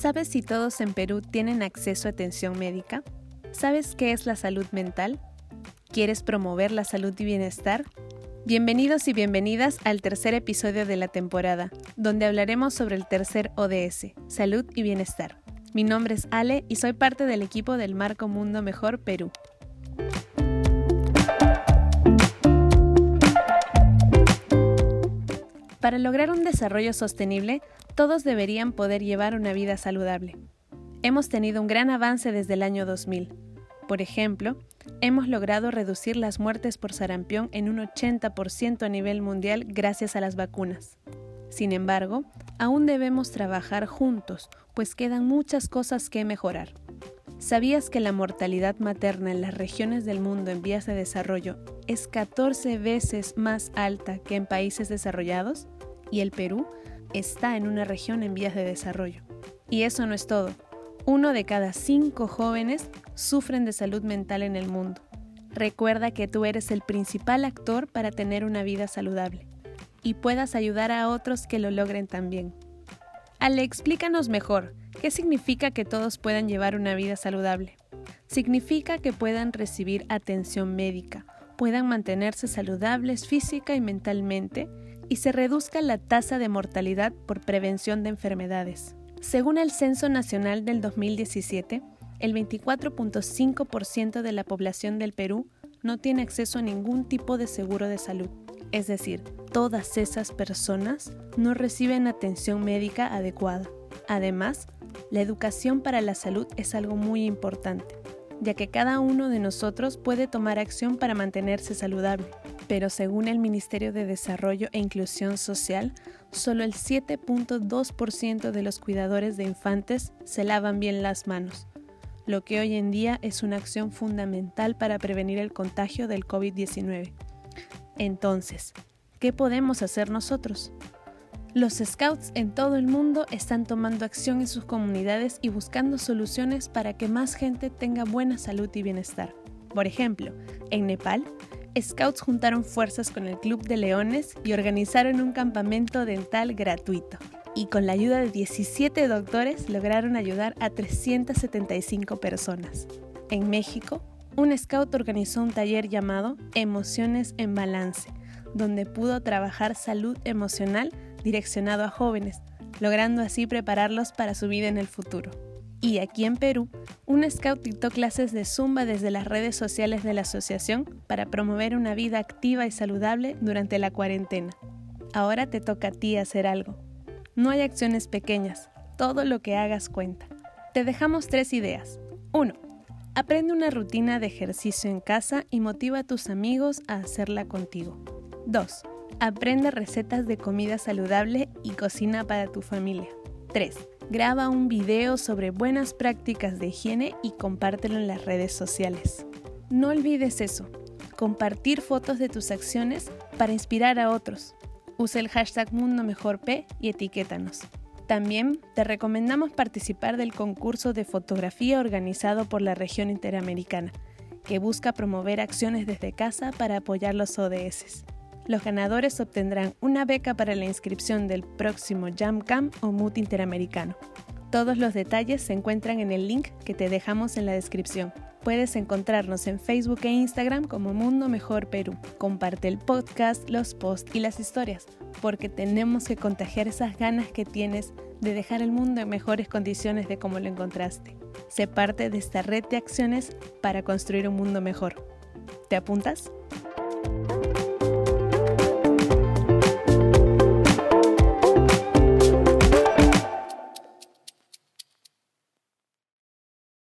¿Sabes si todos en Perú tienen acceso a atención médica? ¿Sabes qué es la salud mental? ¿Quieres promover la salud y bienestar? Bienvenidos y bienvenidas al tercer episodio de la temporada, donde hablaremos sobre el tercer ODS, salud y bienestar. Mi nombre es Ale y soy parte del equipo del Marco Mundo Mejor Perú. Para lograr un desarrollo sostenible, todos deberían poder llevar una vida saludable. Hemos tenido un gran avance desde el año 2000. Por ejemplo, hemos logrado reducir las muertes por sarampión en un 80% a nivel mundial gracias a las vacunas. Sin embargo, aún debemos trabajar juntos, pues quedan muchas cosas que mejorar. ¿Sabías que la mortalidad materna en las regiones del mundo en vías de desarrollo es 14 veces más alta que en países desarrollados? Y el Perú está en una región en vías de desarrollo. Y eso no es todo. Uno de cada cinco jóvenes sufren de salud mental en el mundo. Recuerda que tú eres el principal actor para tener una vida saludable y puedas ayudar a otros que lo logren también. Ale, explícanos mejor, ¿qué significa que todos puedan llevar una vida saludable? Significa que puedan recibir atención médica, puedan mantenerse saludables física y mentalmente y se reduzca la tasa de mortalidad por prevención de enfermedades. Según el Censo Nacional del 2017, el 24.5% de la población del Perú no tiene acceso a ningún tipo de seguro de salud. Es decir, todas esas personas no reciben atención médica adecuada. Además, la educación para la salud es algo muy importante, ya que cada uno de nosotros puede tomar acción para mantenerse saludable pero según el Ministerio de Desarrollo e Inclusión Social, solo el 7.2% de los cuidadores de infantes se lavan bien las manos, lo que hoy en día es una acción fundamental para prevenir el contagio del COVID-19. Entonces, ¿qué podemos hacer nosotros? Los scouts en todo el mundo están tomando acción en sus comunidades y buscando soluciones para que más gente tenga buena salud y bienestar. Por ejemplo, en Nepal, Scouts juntaron fuerzas con el Club de Leones y organizaron un campamento dental gratuito. Y con la ayuda de 17 doctores lograron ayudar a 375 personas. En México, un scout organizó un taller llamado Emociones en Balance, donde pudo trabajar salud emocional direccionado a jóvenes, logrando así prepararlos para su vida en el futuro. Y aquí en Perú, un scout dictó clases de zumba desde las redes sociales de la asociación para promover una vida activa y saludable durante la cuarentena. Ahora te toca a ti hacer algo. No hay acciones pequeñas, todo lo que hagas cuenta. Te dejamos tres ideas. 1. Aprende una rutina de ejercicio en casa y motiva a tus amigos a hacerla contigo. 2. Aprende recetas de comida saludable y cocina para tu familia. 3 graba un video sobre buenas prácticas de higiene y compártelo en las redes sociales. No olvides eso, compartir fotos de tus acciones para inspirar a otros. Usa el hashtag Mundo Mejor P y etiquétanos. También te recomendamos participar del concurso de fotografía organizado por la región interamericana, que busca promover acciones desde casa para apoyar los ODS. Los ganadores obtendrán una beca para la inscripción del próximo JamCam o MUT Interamericano. Todos los detalles se encuentran en el link que te dejamos en la descripción. Puedes encontrarnos en Facebook e Instagram como Mundo Mejor Perú. Comparte el podcast, los posts y las historias, porque tenemos que contagiar esas ganas que tienes de dejar el mundo en mejores condiciones de como lo encontraste. Sé parte de esta red de acciones para construir un mundo mejor. ¿Te apuntas?